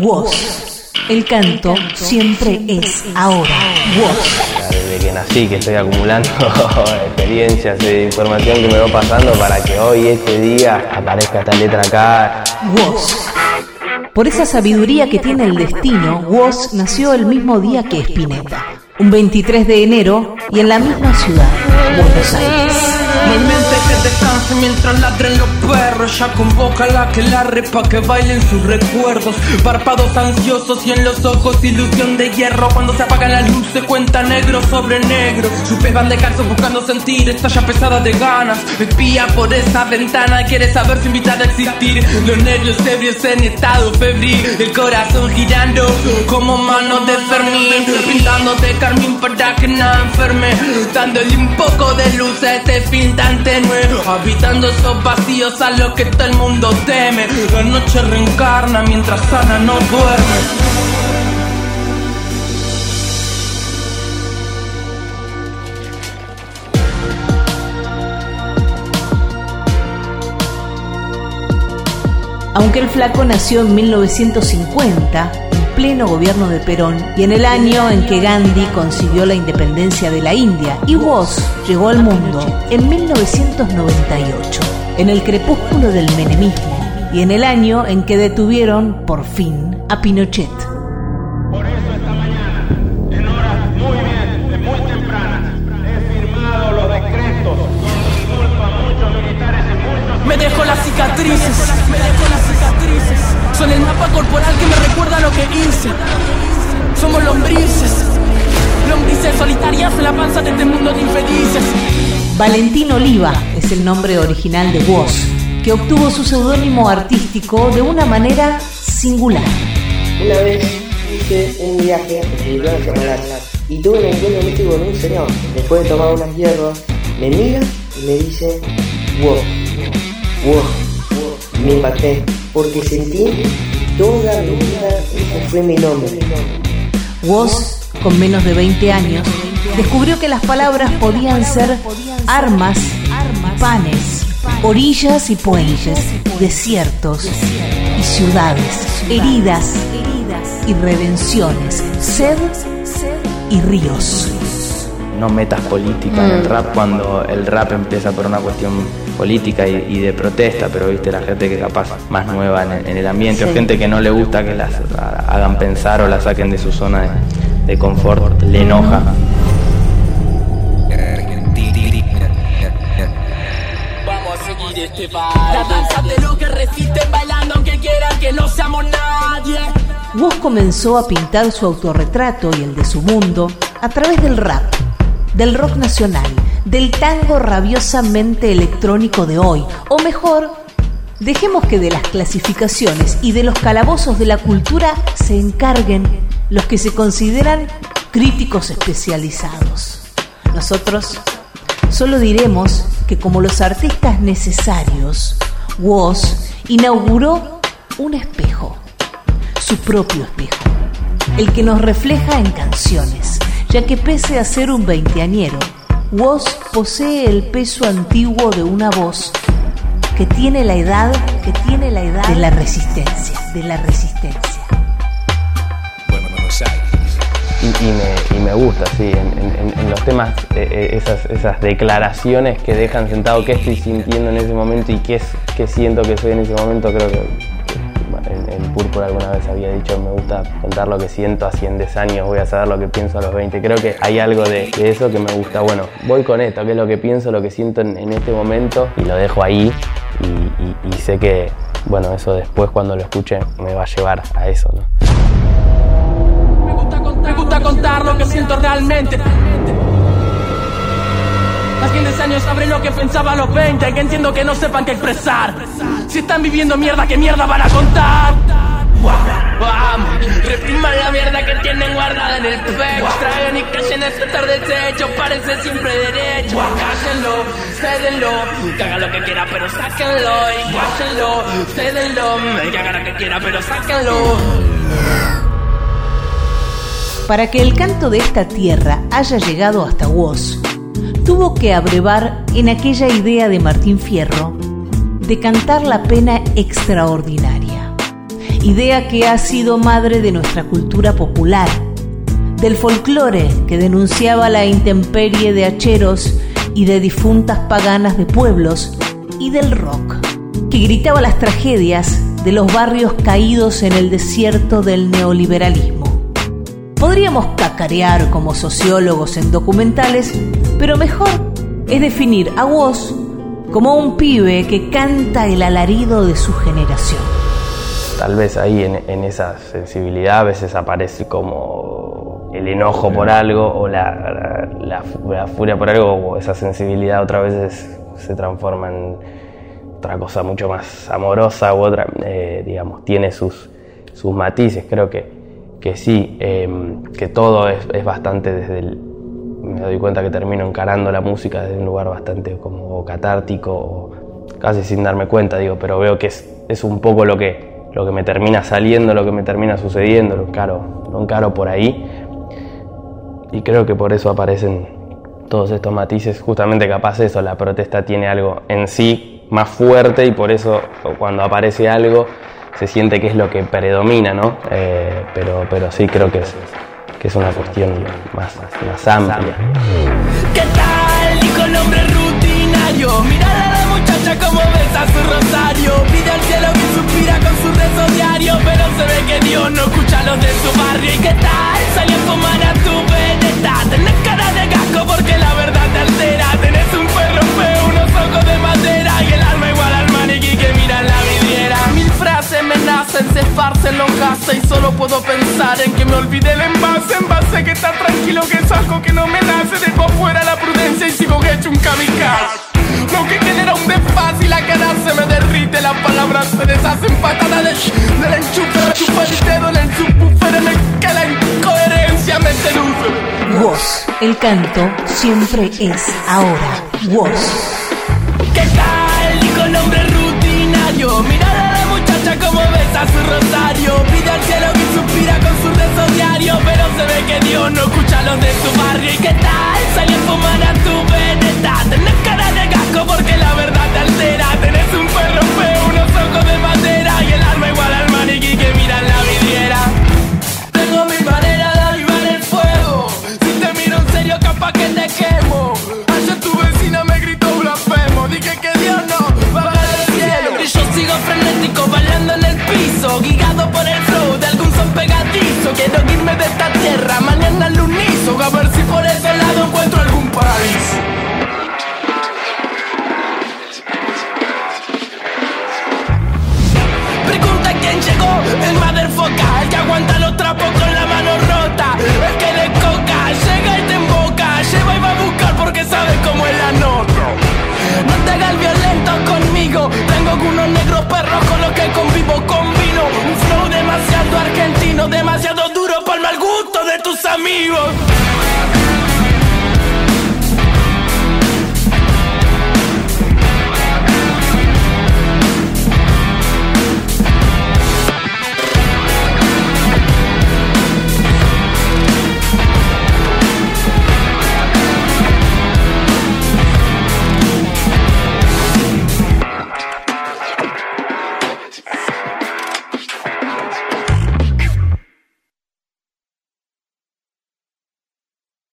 Woz. El canto siempre es ahora. Woz. Desde que nací, que estoy acumulando experiencias e información que me va pasando para que hoy, este día, aparezca esta letra acá. Woz. Por esa sabiduría que tiene el destino, Woz nació el mismo día que Spinetta, un 23 de enero y en la misma ciudad, Buenos Aires. Que descanse mientras ladren los perros. Ya convoca la que la repa que bailen sus recuerdos. Párpados ansiosos y en los ojos ilusión de hierro Cuando se apaga la luz se cuenta negro sobre negro. Pies van de calzo buscando sentir Está ya pesada de ganas. Espía por esa ventana Quiere saber si invita a existir. Los nervios ebrios en estado febril. El corazón girando como manos de Fermín. Pintando de carmín para que nada enferme. Dándole un poco de luz a este fin tan Habitando esos vacíos a los que todo el mundo teme. La noche reencarna mientras Ana no duerme Aunque el flaco nació en 1950, en pleno gobierno de Perón, y en el año en que Gandhi consiguió la independencia de la India, y Woz llegó al mundo en 1998, en el crepúsculo del menemismo, y en el año en que detuvieron, por fin, a Pinochet. Por eso esta mañana, en horas muy bien, muy tempranas, he firmado los decretos con a muchos militares y muchos... Me dejo las cicatrices Me dejo las Son el mapa corporal que me recuerda lo que hice Somos lombrices Lombrices solitarias en la panza de este mundo de infelices Valentín Oliva es el nombre original de Woz, que obtuvo su seudónimo artístico de una manera singular. Una vez hice un viaje una semana y tuve un encuentro místico con un señor. Después de tomar unas hierbas, me mira y me dice, wow, wow. Me impacté porque sentí toda mi vida, ese fue mi nombre. Woz, con menos de 20 años, descubrió que las palabras podían ser armas, panes, orillas y puentes, desiertos y ciudades, heridas y redenciones, sed y ríos. No metas política en el rap cuando el rap empieza por una cuestión política y, y de protesta, pero viste la gente que capaz más nueva en, el- en el ambiente o gente que no le gusta que las ha- hagan pensar o la saquen de su zona de, de confort, le enoja. Vamos a seguir este baile. La danza de lo que resisten bailando aunque quieran que no seamos nadie. Woz comenzó a pintar su autorretrato y el de su mundo a través del rap, del rock nacional, del tango rabiosamente electrónico de hoy, o mejor, dejemos que de las clasificaciones y de los calabozos de la cultura se encarguen los que se consideran críticos especializados. Nosotros solo diremos que como los artistas necesarios, Woz inauguró un espejo su propio espejo, el que nos refleja en canciones, ya que pese a ser un veinteañero, Woz posee el peso antiguo de una voz que tiene la edad, que tiene la edad de la resistencia, de la resistencia. Y, y me, y me gusta, sí, en, en- en los temas, eh, eh, esas, esas declaraciones que dejan sentado qué estoy sintiendo en ese momento y qué, es, qué siento que soy en ese momento, creo que, en, Púrpura alguna vez había dicho, me gusta contar lo que siento así en 10 años, voy a saber lo que pienso a los 20. Creo que hay algo de, eso que me gusta. Bueno, voy con esto, que es lo que pienso, lo que siento en, este momento y lo dejo ahí y, y- y sé que, bueno, eso después cuando lo escuche me va a llevar a eso, ¿no? Me gusta, contar, me gusta contar lo que siento realmente Hace 10 años sabré lo que pensaba a los 20 Que entiendo que no sepan qué expresar. Si están viviendo mierda, ¿qué mierda van a contar? Vamos, repriman la mierda que tienen guardada en el pecho. Traigan y callen ese tarde techo, parece siempre derecho. Cállenlo, cédenlo, que haga lo que quiera pero sáquenlo. Y cállenlo, cédenlo, que haga lo que quiera pero sáquenlo. Para que el canto de esta tierra haya llegado hasta Woz, tuvo que abrevar en aquella idea de Martín Fierro de cantar la pena extraordinaria. idea que ha sido madre de nuestra cultura popular, del folclore que denunciaba la intemperie de hacheros y de difuntas paganas de pueblos, y del rock, que gritaba las tragedias de los barrios caídos en el desierto del neoliberalismo. Podríamos cacarear como sociólogos en documentales, pero mejor es definir a Woz como un pibe que canta el alarido de su generación. Tal vez ahí en, esa sensibilidad a veces aparece como el enojo por algo o la, la, furia por algo o esa sensibilidad otra vez se transforma en otra cosa mucho más amorosa u otra, eh, digamos, tiene sus, sus matices, creo que, que sí, em, que todo es, bastante desde el, me doy cuenta que termino encarando la música desde un lugar bastante como catártico, o casi sin darme cuenta, digo, pero veo que es, es, un poco lo que, lo que me termina saliendo, lo que me termina sucediendo, lo encaro, lo encaro por ahí. Y creo que por eso aparecen todos estos matices, justamente capaz eso, la protesta tiene algo en sí más fuerte y por eso cuando aparece algo se siente que es lo que predomina, ¿no? Eh, pero, sí creo que es, que es una cuestión más, más amplia. ¿Qué tal? Dijo el hombre rutinario. Mira a la muchacha como besa su rosario. Pide al cielo que suspira con su rezo diario. Pero se ve que Dios no escucha a los de su barrio. ¿Y qué tal? Salió a fumar a tu veneta. Tenés cara de gasco porque la verdad me olvidé el envase. Envase que está tranquilo, que es algo que no me nace. Dejo fuera la prudencia y sigo hecho un kamikaze. Lo que genera un desfase y la cara se me derrite. Las palabras se deshacen patada de del enchufe. Chupa el dedo en el subwoofer en el que la incoherencia me seduce. Woz, el canto siempre es ahora. Woz. ¿Qué tal? amigos.